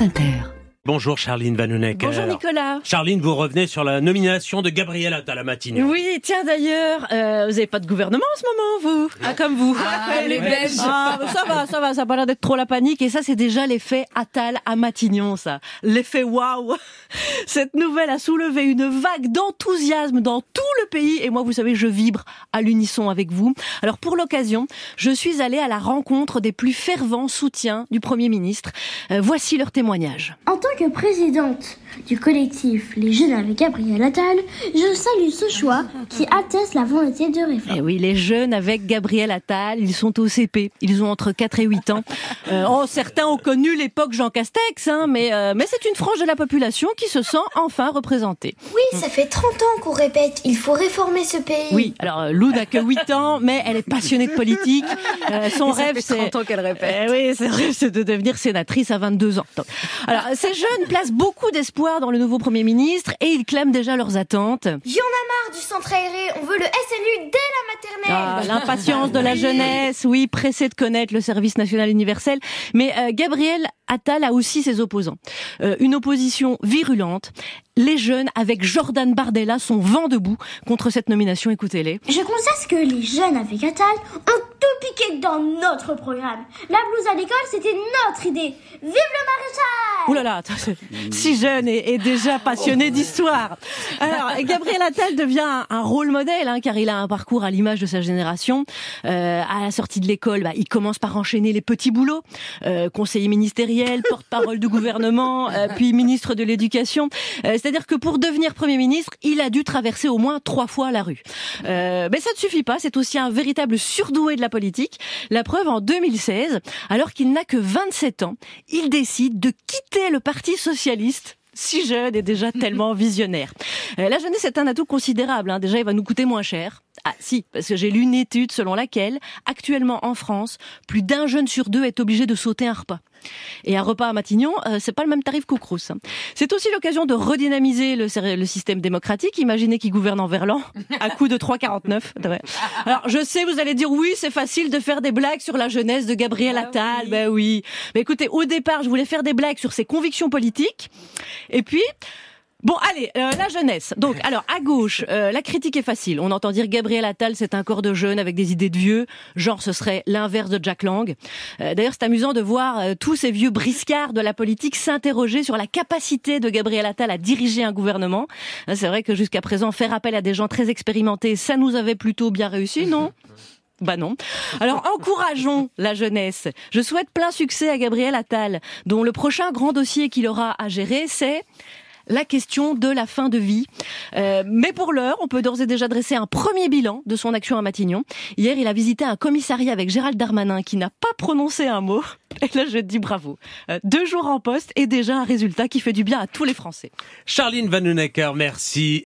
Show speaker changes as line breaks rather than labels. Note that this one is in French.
France Inter.
Bonjour Charline Vanonek.
Bonjour Nicolas.
Charline, vous revenez sur la nomination de Gabriel Attal à Matignon.
Oui, tiens d'ailleurs, euh, vous avez pas de gouvernement en ce moment, vous Ah, comme vous.
Ah, les Belges.
Ah, bah, ça va, ça va, ça a pas l'air d'être trop la panique. Et ça, c'est déjà l'effet Attal à Matignon, ça. L'effet waouh. Cette nouvelle a soulevé une vague d'enthousiasme dans tout le pays. Et moi, vous savez, je vibre à l'unisson avec vous. Alors, pour l'occasion, je suis allée à la rencontre des plus fervents soutiens du Premier ministre. Euh, voici leur témoignage.
En tant que présidente du collectif Les Jeunes avec Gabriel Attal, je salue ce choix qui atteste la volonté de réforme.
Eh oui, les jeunes avec Gabriel Attal, ils sont au CP. Ils ont entre 4 et 8 ans. Euh, oh, certains ont connu l'époque Jean Castex, hein, mais, euh, mais c'est une frange de la population qui se sent enfin représentée.
Oui, ça fait 30 ans qu'on répète, il faut réformer ce pays.
Oui, alors euh, Lou n'a que 8 ans, mais elle est passionnée de politique. Euh, son
Ça
rêve,
fait
c'est...
30 ans qu'elle répète.
Eh oui, c'est de devenir sénatrice à 22 ans. Donc, alors, ces jeunes placent beaucoup d'espoir dans le nouveau Premier ministre et ils clament déjà leurs attentes.
Y'en a marre du centre aéré, on veut le SNU dès la
Ah,
maternelle.
L'impatience de la jeunesse, oui, pressée de connaître le service national universel. Mais euh, Gabriel Attal a aussi ses opposants. Euh, une opposition virulente. Les jeunes, avec Jordan Bardella, sont vent debout contre cette nomination. Écoutez-les.
Je constate que les jeunes avec Attal ont tout piqué dans notre programme. La blouse à l'école, c'était notre idée. Vive le maréchal
Ouh là là, attends, c'est si jeune et, et déjà passionné d'histoire. Alors, Gabriel Attal devient un, un rôle modèle, hein, car il a un parcours à l'image de sa génération. Euh, à la sortie de l'école, bah, il commence par enchaîner les petits boulots, euh, conseiller ministériel, porte-parole du gouvernement, euh, puis ministre de l'Éducation. Euh, C'est-à-dire que pour devenir Premier ministre, il a dû traverser au moins trois fois la rue. Euh, mais ça ne suffit pas, c'est aussi un véritable surdoué de la politique. La preuve, en 2016, alors qu'il n'a que 27 ans, il décide de quitter le Parti socialiste si jeune et déjà tellement visionnaire. Euh, la jeunesse est un atout considérable. Hein. Déjà, il va nous coûter moins cher. Ah si, parce que j'ai lu une étude selon laquelle, actuellement en France, plus d'un jeune sur deux est obligé de sauter un repas. Et un repas à Matignon, euh, c'est pas le même tarif qu'au Crous. C'est aussi l'occasion de redynamiser le, système démocratique. Imaginez qui gouverne en Verlan, à coup de 3,49. Ouais. Alors, je sais, vous allez dire oui, c'est facile de faire des blagues sur la jeunesse de Gabriel Attal. Ben oui. Mais écoutez, au départ, je voulais faire des blagues sur ses convictions politiques. Et puis, Bon, allez, euh, la jeunesse. Donc, alors, à gauche, euh, la critique est facile. On entend dire Gabriel Attal, c'est un corps de jeune avec des idées de vieux. Genre, ce serait l'inverse de Jack Lang. Euh, D'ailleurs, c'est amusant de voir euh, tous ces vieux briscards de la politique s'interroger sur la capacité de Gabriel Attal à diriger un gouvernement. Hein, C'est vrai que jusqu'à présent, faire appel à des gens très expérimentés, ça nous avait plutôt bien réussi, non? Bah non. Alors encourageons la jeunesse. Je souhaite plein succès à Gabriel Attal, dont le prochain grand dossier qu'il aura à gérer, c'est la question de la fin de vie. Euh, mais pour l'heure, on peut d'ores et déjà dresser un premier bilan de son action à Matignon. Hier, il a visité un commissariat avec Gérald Darmanin qui n'a pas prononcé un mot. Et là, je dis bravo. Euh, deux jours en poste et déjà un résultat qui fait du bien à tous les Français.
Charline Vanhoenacker, merci.